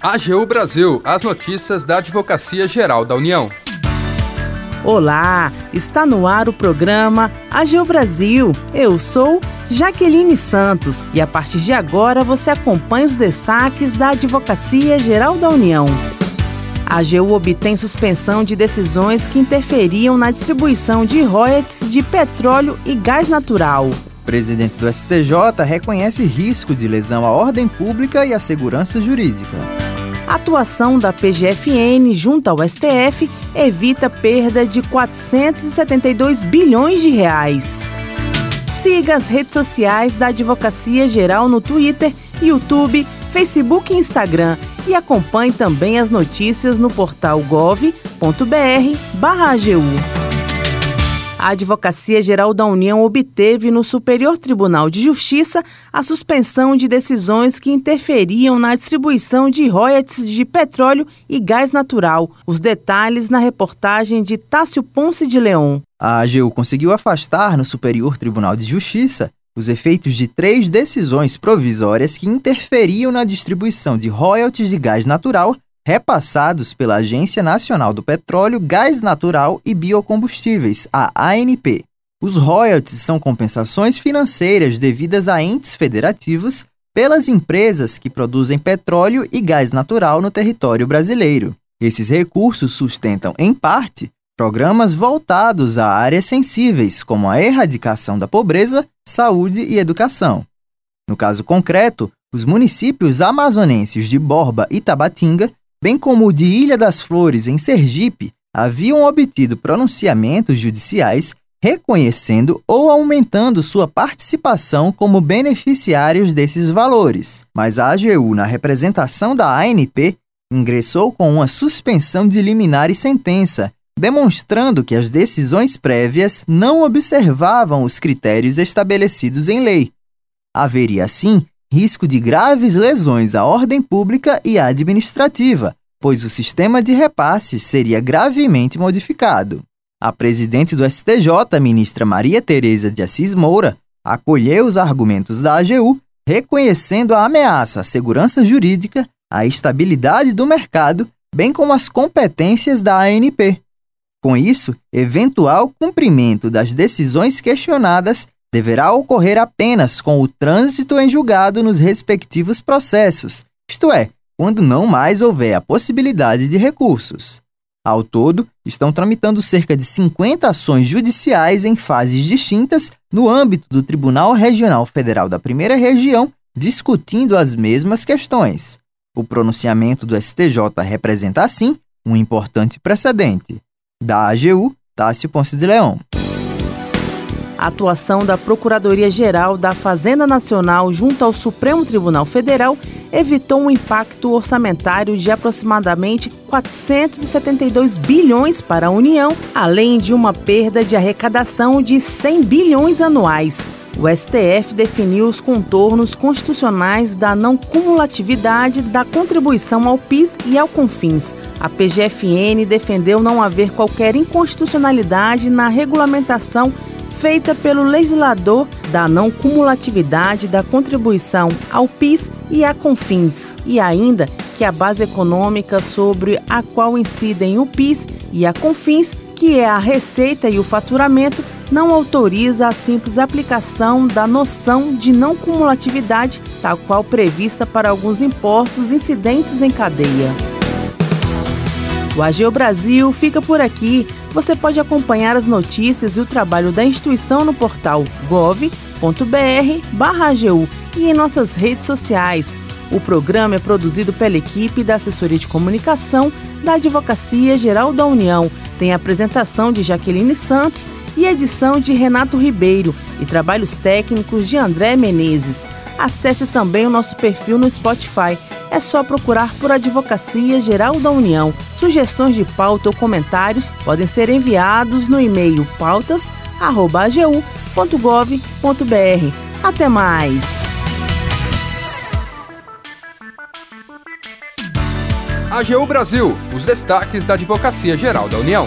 AGU Brasil, as notícias da Advocacia Geral da União. Olá, está no ar o programa AGU Brasil. Eu sou Jaqueline Santos e a partir de agora você acompanha os destaques da Advocacia Geral da União. A AGU obtém suspensão de decisões que interferiam na distribuição de royalties de petróleo e gás natural. Presidente do STJ reconhece risco de lesão à ordem pública e à segurança jurídica. A atuação da PGFN junto ao STF evita perda de 472 bilhões de reais. Siga as redes sociais da Advocacia Geral no Twitter, YouTube, Facebook e Instagram e acompanhe também as notícias no portal gov.br/agu. A Advocacia Geral da União obteve no Superior Tribunal de Justiça a suspensão de decisões que interferiam na distribuição de royalties de petróleo e gás natural. Os detalhes na reportagem de Tássio Ponce de Leão. A AGU conseguiu afastar no Superior Tribunal de Justiça os efeitos de três decisões provisórias que interferiam na distribuição de royalties de gás natural repassados pela Agência Nacional do Petróleo, Gás Natural e Biocombustíveis, a ANP. Os royalties são compensações financeiras devidas a entes federativos pelas empresas que produzem petróleo e gás natural no território brasileiro. Esses recursos sustentam, em parte, programas voltados a áreas sensíveis, como a erradicação da pobreza, saúde e educação. No caso concreto, os municípios amazonenses de Borba e Tabatinga bem como o de Ilha das Flores, em Sergipe, haviam obtido pronunciamentos judiciais reconhecendo ou aumentando sua participação como beneficiários desses valores. Mas a AGU, na representação da ANP, ingressou com uma suspensão de liminar e sentença, demonstrando que as decisões prévias não observavam os critérios estabelecidos em lei. Haveria, assim, risco de graves lesões à ordem pública e administrativa, pois o sistema de repasses seria gravemente modificado. A presidente do STJ, ministra Maria Tereza de Assis Moura, acolheu os argumentos da AGU, reconhecendo a ameaça à segurança jurídica, à estabilidade do mercado, bem como as competências da ANP. Com isso, eventual cumprimento das decisões questionadas deverá ocorrer apenas com o trânsito em julgado nos respectivos processos, isto é, quando não mais houver a possibilidade de recursos. Ao todo, estão tramitando cerca de 50 ações judiciais em fases distintas no âmbito do Tribunal Regional Federal da Primeira Região, discutindo as mesmas questões. O pronunciamento do STJ representa, assim, um importante precedente. Da AGU, Tássio Ponce de Leão. A atuação da Procuradoria-Geral da Fazenda Nacional junto ao Supremo Tribunal Federal evitou um impacto orçamentário de aproximadamente 472 bilhões para a União, além de uma perda de arrecadação de 100 bilhões anuais. O STF definiu os contornos constitucionais da não cumulatividade da contribuição ao PIS e ao CONFINS. A PGFN defendeu não haver qualquer inconstitucionalidade na regulamentação feita pelo legislador da não cumulatividade da contribuição ao PIS e à CONFINS, e ainda que a base econômica sobre a qual incidem o PIS e a CONFINS, que é a receita e o faturamento, não autoriza a simples aplicação da noção de não cumulatividade, tal qual prevista para alguns impostos incidentes em cadeia. O AGEO Brasil fica por aqui. Você pode acompanhar as notícias e o trabalho da instituição no portal gov.br/agu e em nossas redes sociais. O programa é produzido pela equipe da Assessoria de Comunicação da Advocacia Geral da União. Tem apresentação de Jaqueline Santos e edição de Renato Ribeiro e trabalhos técnicos de André Menezes. Acesse também o nosso perfil no Spotify. É só procurar por Advocacia Geral da União. Sugestões de pauta ou comentários podem ser enviados no e-mail pautas.agu.gov.br. Até mais! AGU Brasil, os destaques da Advocacia Geral da União.